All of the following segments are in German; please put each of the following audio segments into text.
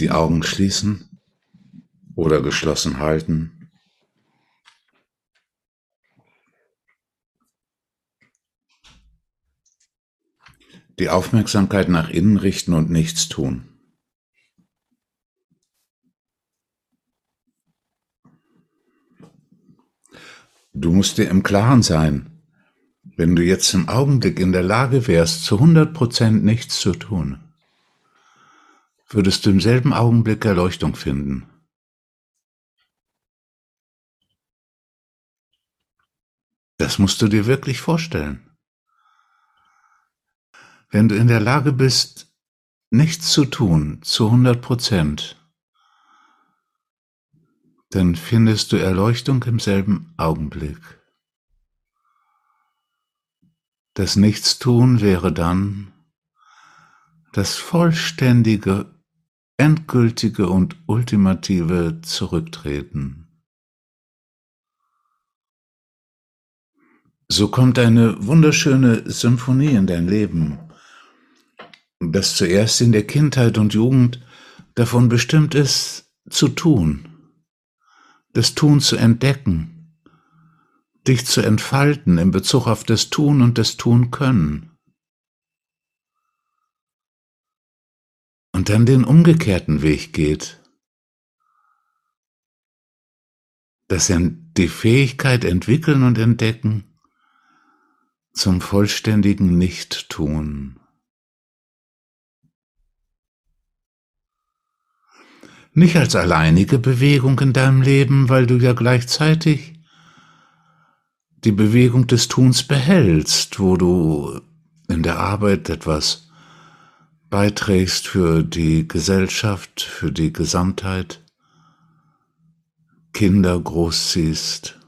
die Augen schließen oder geschlossen halten. Die Aufmerksamkeit nach innen richten und nichts tun. Du musst dir im Klaren sein, wenn du jetzt im Augenblick in der Lage wärst, zu 100 Prozent nichts zu tun, würdest du im selben Augenblick Erleuchtung finden. Das musst du dir wirklich vorstellen. Wenn du in der Lage bist, nichts zu tun, zu 100 Prozent, dann findest du Erleuchtung im selben Augenblick. Das Nichtstun wäre dann das vollständige, endgültige und ultimative Zurücktreten. So kommt eine wunderschöne Symphonie in dein Leben, das zuerst in der Kindheit und Jugend davon bestimmt ist, zu tun das Tun zu entdecken, dich zu entfalten in Bezug auf das Tun und das Tun können. Und dann den umgekehrten Weg geht, dass die Fähigkeit entwickeln und entdecken zum vollständigen Nicht-Tun. nicht als alleinige Bewegung in deinem Leben, weil du ja gleichzeitig die Bewegung des Tuns behältst, wo du in der Arbeit etwas beiträgst für die Gesellschaft, für die Gesamtheit, Kinder großziehst.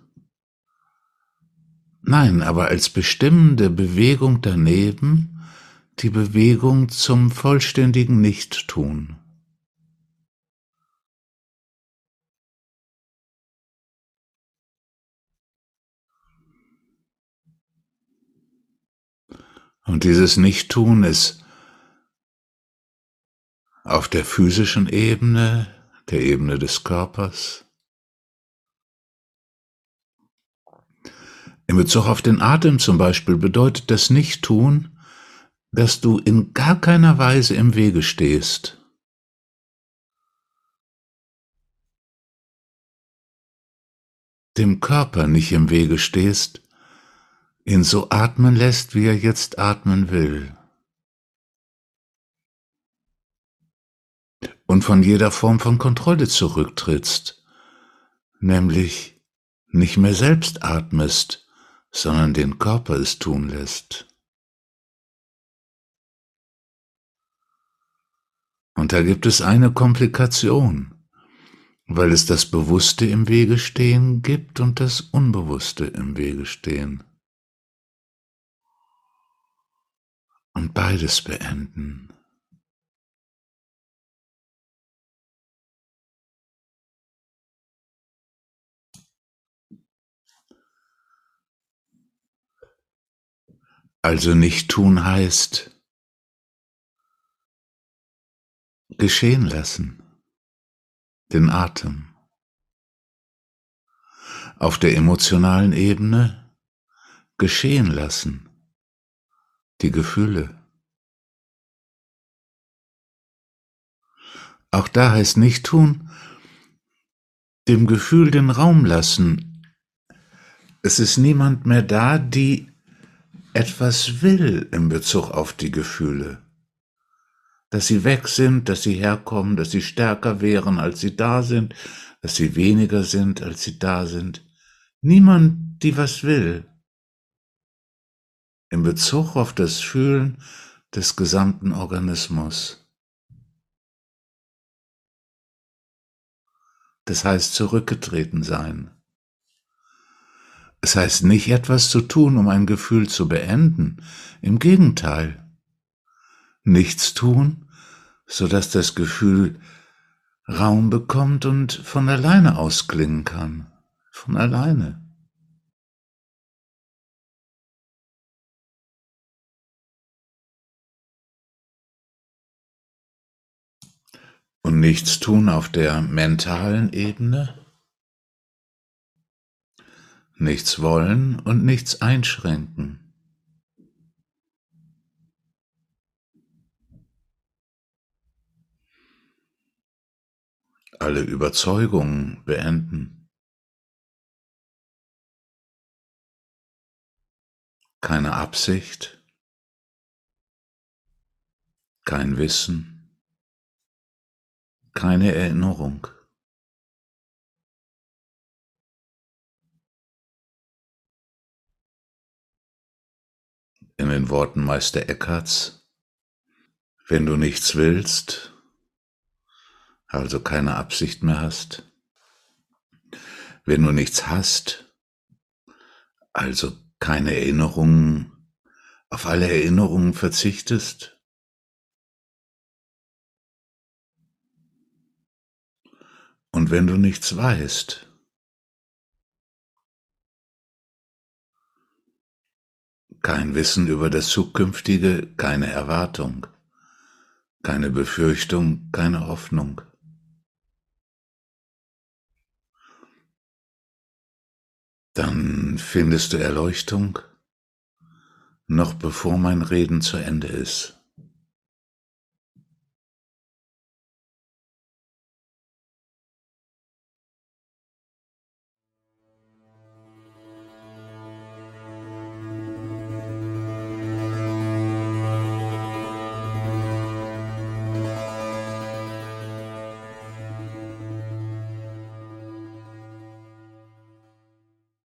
Nein, aber als bestimmende Bewegung daneben die Bewegung zum vollständigen Nichttun. Und dieses Nichttun ist auf der physischen Ebene, der Ebene des Körpers. In Bezug auf den Atem zum Beispiel bedeutet das Nichttun, dass du in gar keiner Weise im Wege stehst. Dem Körper nicht im Wege stehst, ihn so atmen lässt, wie er jetzt atmen will. Und von jeder Form von Kontrolle zurücktrittst, nämlich nicht mehr selbst atmest, sondern den Körper es tun lässt. Und da gibt es eine Komplikation, weil es das Bewusste im Wege stehen gibt und das Unbewusste im Wege stehen. und beides beenden. Also nicht tun heißt geschehen lassen, den Atem. Auf der emotionalen Ebene geschehen lassen die Gefühle. Auch da heißt nicht tun, dem Gefühl den Raum lassen. Es ist niemand mehr da, die etwas will in Bezug auf die Gefühle. Dass sie weg sind, dass sie herkommen, dass sie stärker wären, als sie da sind, dass sie weniger sind, als sie da sind. Niemand, die was will in Bezug auf das Fühlen des gesamten Organismus. Das heißt zurückgetreten sein. Es heißt nicht etwas zu tun, um ein Gefühl zu beenden. Im Gegenteil. Nichts tun, so dass das Gefühl Raum bekommt und von alleine ausklingen kann. Von alleine. Und nichts tun auf der mentalen Ebene? Nichts wollen und nichts einschränken. Alle Überzeugungen beenden. Keine Absicht, kein Wissen, keine Erinnerung. In den Worten Meister Eckharts, wenn du nichts willst, also keine Absicht mehr hast, wenn du nichts hast, also keine Erinnerungen, auf alle Erinnerungen verzichtest, Und wenn du nichts weißt, kein Wissen über das Zukünftige, keine Erwartung, keine Befürchtung, keine Hoffnung. Dann findest du Erleuchtung, noch bevor mein Reden zu Ende ist.